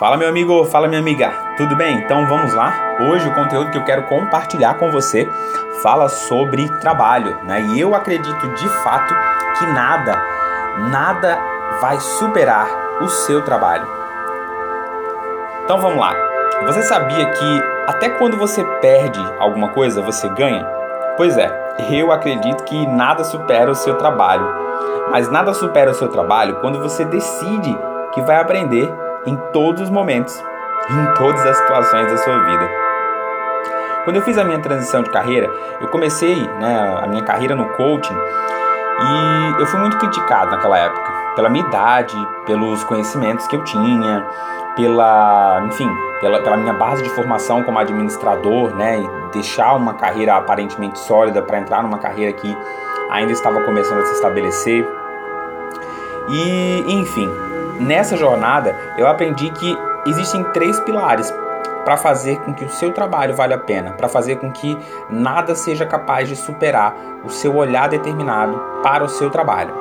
Fala meu amigo, fala minha amiga, tudo bem? Então vamos lá? Hoje o conteúdo que eu quero compartilhar com você fala sobre trabalho, né? E eu acredito de fato que nada, nada vai superar o seu trabalho. Então vamos lá. Você sabia que até quando você perde alguma coisa, você ganha? Pois é, eu acredito que nada supera o seu trabalho. Mas nada supera o seu trabalho quando você decide que vai aprender em todos os momentos, em todas as situações da sua vida. Quando eu fiz a minha transição de carreira, eu comecei né, a minha carreira no coaching e eu fui muito criticado naquela época, pela minha idade, pelos conhecimentos que eu tinha, pela, enfim, pela, pela minha base de formação como administrador, né, e deixar uma carreira aparentemente sólida para entrar numa carreira que ainda estava começando a se estabelecer. E, enfim, Nessa jornada, eu aprendi que existem três pilares para fazer com que o seu trabalho valha a pena, para fazer com que nada seja capaz de superar o seu olhar determinado para o seu trabalho.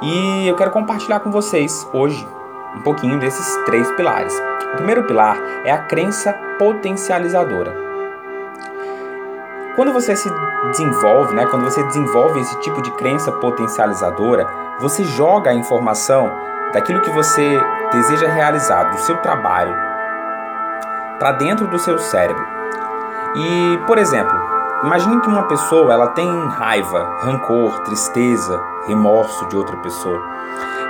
E eu quero compartilhar com vocês hoje um pouquinho desses três pilares. O primeiro pilar é a crença potencializadora. Quando você se desenvolve, né, quando você desenvolve esse tipo de crença potencializadora, você joga a informação daquilo que você deseja realizar, do seu trabalho, para dentro do seu cérebro. E, por exemplo, imagine que uma pessoa ela tem raiva, rancor, tristeza, remorso de outra pessoa.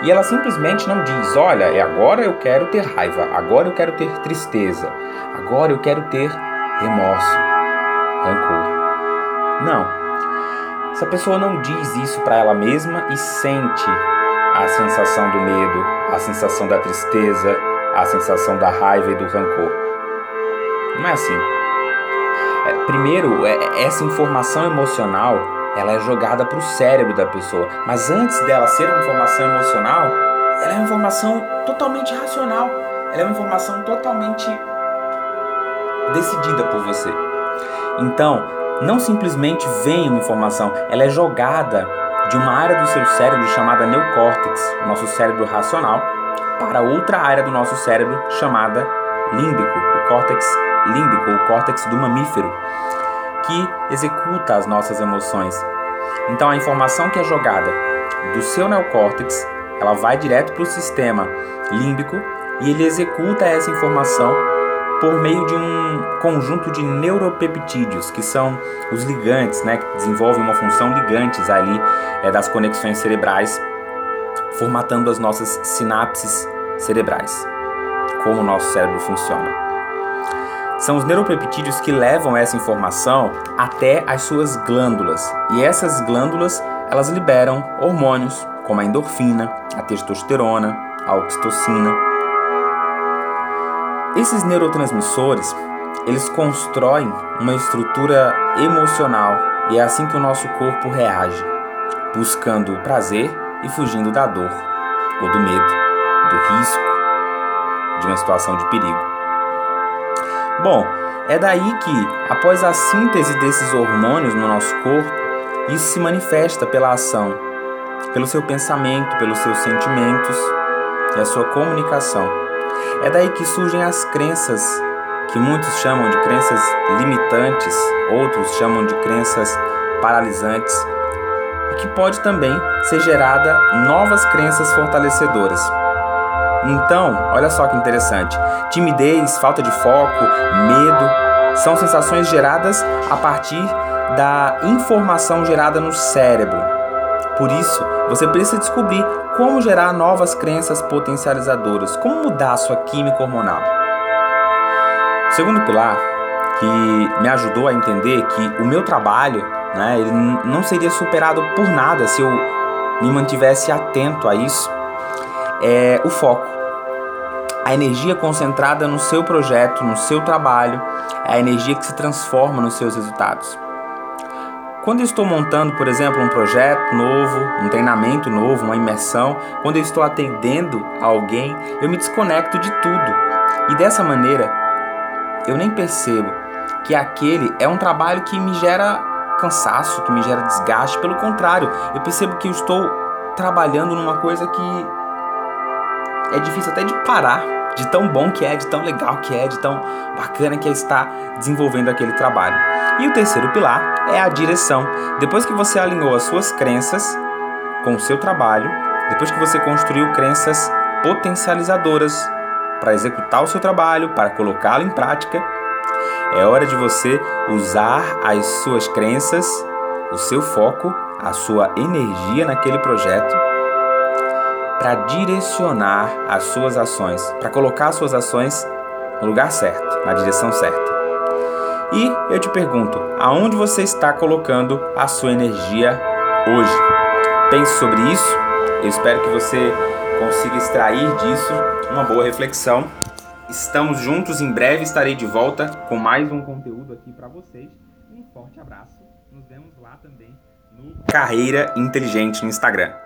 E ela simplesmente não diz: Olha, é agora eu quero ter raiva, agora eu quero ter tristeza, agora eu quero ter remorso, rancor. Não. Essa pessoa não diz isso para ela mesma e sente a sensação do medo, a sensação da tristeza, a sensação da raiva e do rancor. Não é assim. É, primeiro, é, essa informação emocional ela é jogada para o cérebro da pessoa, mas antes dela ser uma informação emocional, ela é uma informação totalmente racional. Ela é uma informação totalmente decidida por você. Então, não simplesmente vem uma informação, ela é jogada de uma área do seu cérebro chamada neocórtex, nosso cérebro racional, para outra área do nosso cérebro chamada límbico, o córtex límbico, o córtex do mamífero, que executa as nossas emoções. Então a informação que é jogada do seu neocórtex, ela vai direto para o sistema límbico e ele executa essa informação por meio de um conjunto de neuropeptídeos, que são os ligantes, né, que desenvolvem uma função ligantes ali é, das conexões cerebrais, formatando as nossas sinapses cerebrais, como o nosso cérebro funciona. São os neuropeptídeos que levam essa informação até as suas glândulas, e essas glândulas elas liberam hormônios como a endorfina, a testosterona, a oxitocina, esses neurotransmissores, eles constroem uma estrutura emocional e é assim que o nosso corpo reage, buscando o prazer e fugindo da dor, ou do medo, do risco, de uma situação de perigo. Bom, é daí que, após a síntese desses hormônios no nosso corpo, isso se manifesta pela ação, pelo seu pensamento, pelos seus sentimentos e a sua comunicação. É daí que surgem as crenças, que muitos chamam de crenças limitantes, outros chamam de crenças paralisantes, e que pode também ser gerada novas crenças fortalecedoras. Então, olha só que interessante: timidez, falta de foco, medo são sensações geradas a partir da informação gerada no cérebro. Por isso, você precisa descobrir como gerar novas crenças potencializadoras, como mudar a sua química hormonal. O segundo pilar que me ajudou a entender que o meu trabalho, né, ele não seria superado por nada se eu me mantivesse atento a isso, é o foco. A energia concentrada no seu projeto, no seu trabalho, é a energia que se transforma nos seus resultados. Quando eu estou montando, por exemplo, um projeto novo, um treinamento novo, uma imersão, quando eu estou atendendo alguém, eu me desconecto de tudo. E dessa maneira, eu nem percebo que aquele é um trabalho que me gera cansaço, que me gera desgaste. Pelo contrário, eu percebo que eu estou trabalhando numa coisa que é difícil até de parar de tão bom que é, de tão legal que é, de tão bacana que é estar desenvolvendo aquele trabalho. E o terceiro pilar é a direção. Depois que você alinhou as suas crenças com o seu trabalho, depois que você construiu crenças potencializadoras para executar o seu trabalho, para colocá-lo em prática, é hora de você usar as suas crenças, o seu foco, a sua energia naquele projeto para direcionar as suas ações, para colocar as suas ações no lugar certo, na direção certa. E eu te pergunto, aonde você está colocando a sua energia hoje? Pense sobre isso. Eu espero que você consiga extrair disso uma boa reflexão. Estamos juntos, em breve estarei de volta com mais um conteúdo aqui para vocês. Um forte abraço. Nos vemos lá também no Carreira Inteligente no Instagram.